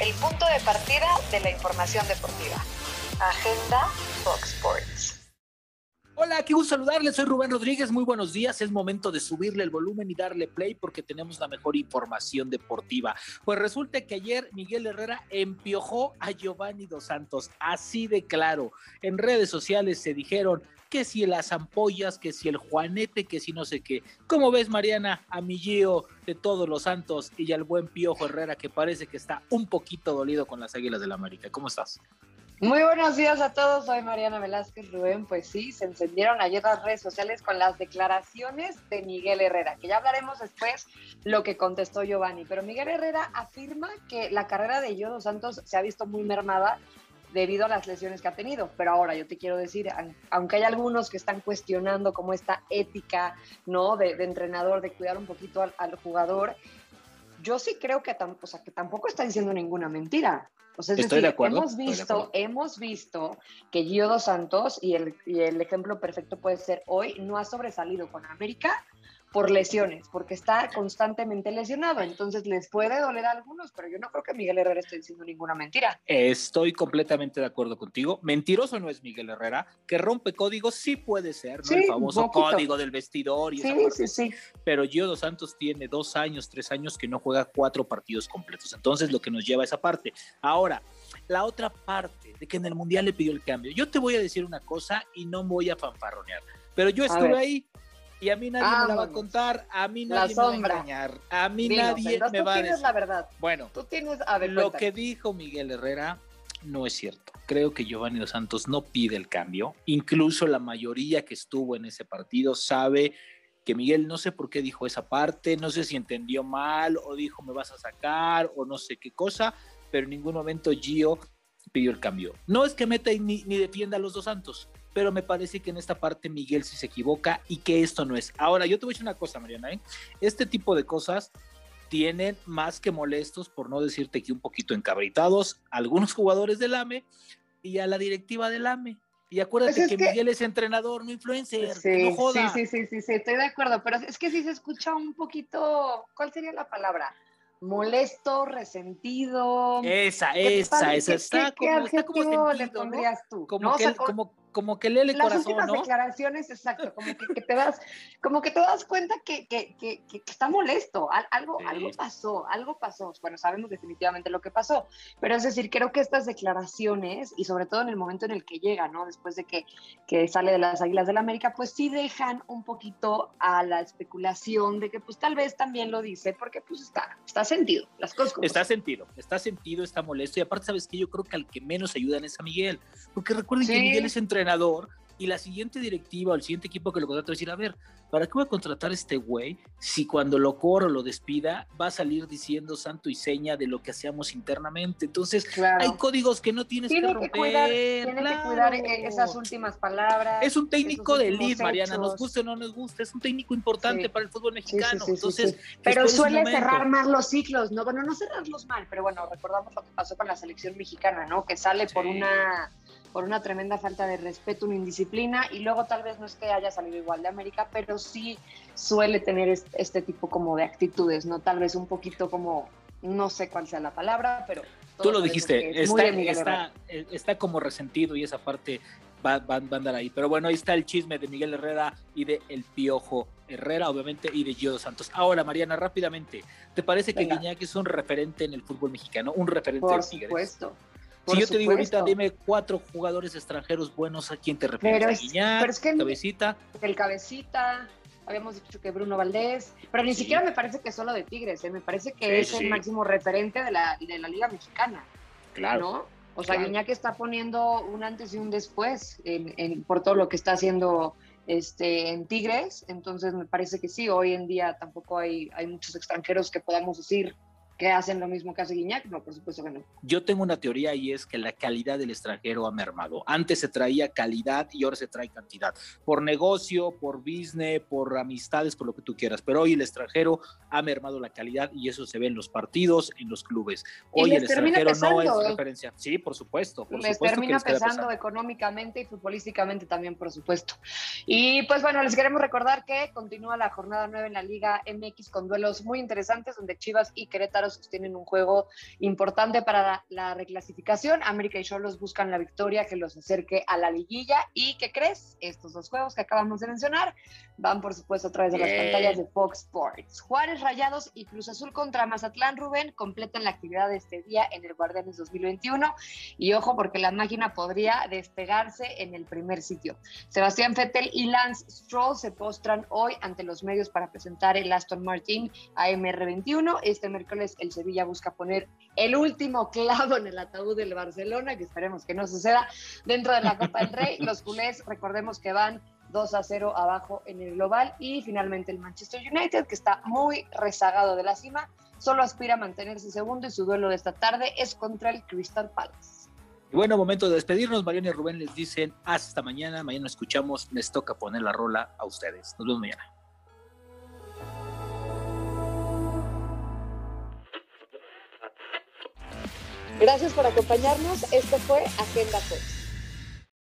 el punto de partida de la información deportiva. Agenda Fox Sports. Hola, qué gusto saludarles. Soy Rubén Rodríguez. Muy buenos días. Es momento de subirle el volumen y darle play porque tenemos la mejor información deportiva. Pues resulta que ayer Miguel Herrera empiojó a Giovanni Dos Santos. Así de claro. En redes sociales se dijeron que si las ampollas, que si el Juanete, que si no sé qué. ¿Cómo ves, Mariana, a mi Gio de todos los santos y al buen Piojo Herrera que parece que está un poquito dolido con las Águilas del la América? ¿Cómo estás? Muy buenos días a todos, soy Mariana Velázquez Rubén. Pues sí, se encendieron ayer las redes sociales con las declaraciones de Miguel Herrera, que ya hablaremos después lo que contestó Giovanni. Pero Miguel Herrera afirma que la carrera de Yodo Santos se ha visto muy mermada debido a las lesiones que ha tenido. Pero ahora yo te quiero decir, aunque hay algunos que están cuestionando como esta ética ¿no? de, entrenador, de cuidar un poquito al, jugador, yo sí creo que, o sea, que tampoco está diciendo ninguna mentira. O sea, Estoy de acuerdo. Hemos visto, hemos visto que Gio Dos Santos, y el, y el ejemplo perfecto puede ser hoy, no ha sobresalido con América por lesiones, porque está constantemente lesionado. Entonces les puede doler a algunos, pero yo no creo que Miguel Herrera esté diciendo ninguna mentira. Estoy completamente de acuerdo contigo. Mentiroso no es Miguel Herrera, que rompe códigos sí puede ser, ¿no? el famoso código del vestidor y sí, sí, sí. Pero Gio Dos Santos tiene dos años, tres años que no juega cuatro partidos completos. Entonces lo que nos lleva a esa parte. Ahora, la otra parte de que en el Mundial le pidió el cambio. Yo te voy a decir una cosa y no voy a fanfarronear, pero yo estuve ahí y a mí nadie me la va a contar, a mí nadie me va a engañar, a mí nadie me va a decir. la verdad. Bueno, tú tienes, lo que dijo Miguel Herrera no es cierto. Creo que Giovanni Dos Santos no pide el cambio. Incluso la mayoría que estuvo en ese partido sabe que Miguel no sé por qué dijo esa parte, no sé si entendió mal o dijo me vas a sacar o no sé qué cosa, pero en ningún momento Gio pidió el cambio. No es que meta ni, ni defienda a los dos santos, pero me parece que en esta parte Miguel sí se equivoca y que esto no es. Ahora, yo te voy a decir una cosa, Mariana, ¿eh? este tipo de cosas tienen más que molestos, por no decirte que un poquito encabritados, algunos jugadores del AME y a la directiva del AME. Y acuérdate pues que, Miguel es entrenador, no influencer. Sí, no joda. sí, sí, sí, sí, estoy de acuerdo, pero es que sí se escucha un poquito, ¿cuál sería la palabra? molesto, resentido. Esa, esa, esa. Está, como, está como sentido, le pondrías tú? Como, que, como, como que lee el las corazón, últimas declaraciones, exacto, como que, te das, como que te das cuenta que, que, que está molesto, algo, algo pasó, algo pasó. Bueno, sabemos definitivamente lo que pasó, pero es decir, creo que estas declaraciones, y sobre todo en el momento en el que llega, ¿no? Después de que, que sale de las Águilas del la América, pues sí dejan un poquito a la especulación de que pues tal vez también lo dice, porque pues está, está sentido, las cosas Está sentido, está sentido, está molesto, y aparte, ¿sabes que Yo creo que al que menos ayudan es a Miguel, porque recuerden que Miguel es entrenador y la siguiente directiva o el siguiente equipo que lo contrata va a decir, a ver, ¿para qué voy a contratar a este güey si cuando lo corro, lo despida, va a salir diciendo santo y seña de lo que hacemos internamente? Entonces, hay códigos que no tienes que romper. Que cuidar, tiene que cuidar e-, esas últimas palabras. Es un técnico de elite, Mariana, nos guste o no nos guste, es un técnico importante para el fútbol mexicano. Entonces, pero suele cerrar más los ciclos, ¿no? Bueno, no cerrarlos mal, pero bueno, recordamos lo que pasó con la selección mexicana, ¿no? Que sale por una por una tremenda falta de respeto, una indisciplina, y luego tal vez no es que haya salido igual de América, pero sí suele tener este, tipo como de actitudes, ¿no? Tal vez un poquito como, no sé cuál sea la palabra, pero... Tú lo dijiste, está, está, como resentido y esa parte va, va, a andar ahí. Pero bueno, ahí está el chisme de Miguel Herrera y de El Piojo Herrera, obviamente, y de Gio Santos. Ahora, Mariana, rápidamente, ¿te parece que Guiñac es un referente en el fútbol mexicano? Un referente Por supuesto si yo te digo ahorita, dime cuatro jugadores extranjeros buenos, ¿a quién te refieres? Pero, es, que Cabecita. El Cabecita, habíamos dicho que Bruno Valdés, pero ni siquiera me parece que solo de Tigres, ¿eh? me parece que es el máximo referente de la, de la Liga Mexicana. Claro. ¿no? O sea, claro. está poniendo un antes y un después en, por todo lo que está haciendo este, en Tigres, entonces me parece que sí, hoy en día tampoco hay, hay muchos extranjeros que podamos decir ¿Que hacen lo mismo que hace Guiñac? No, por supuesto que no. Yo tengo una teoría y es que la calidad del extranjero ha mermado. Antes se traía calidad y ahora se trae cantidad. Por negocio, por business, por amistades, por lo que tú quieras. Pero hoy el extranjero ha mermado la calidad y eso se ve en los partidos, en los clubes. Hoy el extranjero no es referencia. Sí, por supuesto. Por les termina pesando económicamente y futbolísticamente también, por supuesto. Y pues bueno, les queremos recordar que continúa la jornada 9 en la Liga MX con duelos muy interesantes donde Chivas y Querétaro sostienen un juego importante para la, reclasificación. América y Cholos buscan la victoria que los acerque a la liguilla. ¿Y qué crees? Estos dos juegos que acabamos de mencionar van, por supuesto, a través de las pantallas de Fox Sports. Juárez Rayados y Cruz Azul contra Mazatlán Rubén completan la actividad de este día en el Guardianes 2021. Y ojo, porque la máquina podría despegarse en el primer sitio. Sebastián Fettel y Lance Stroll se postran hoy ante los medios para presentar el Aston Martin AMR21. Este miércoles el Sevilla busca poner el último clavo en el ataúd del Barcelona, que esperemos que no suceda dentro de la Copa del Rey. Los culés, recordemos que van 2 a 0 abajo en el global y finalmente el Manchester United que está muy rezagado de la cima, solo aspira a mantenerse segundo y su duelo de esta tarde es contra el Crystal Palace. bueno, momento de despedirnos. Mariana y Rubén les dicen hasta mañana. Mañana escuchamos. Les toca poner la rola a ustedes. Nos vemos mañana. Gracias por acompañarnos. Esto fue Agenda Fox.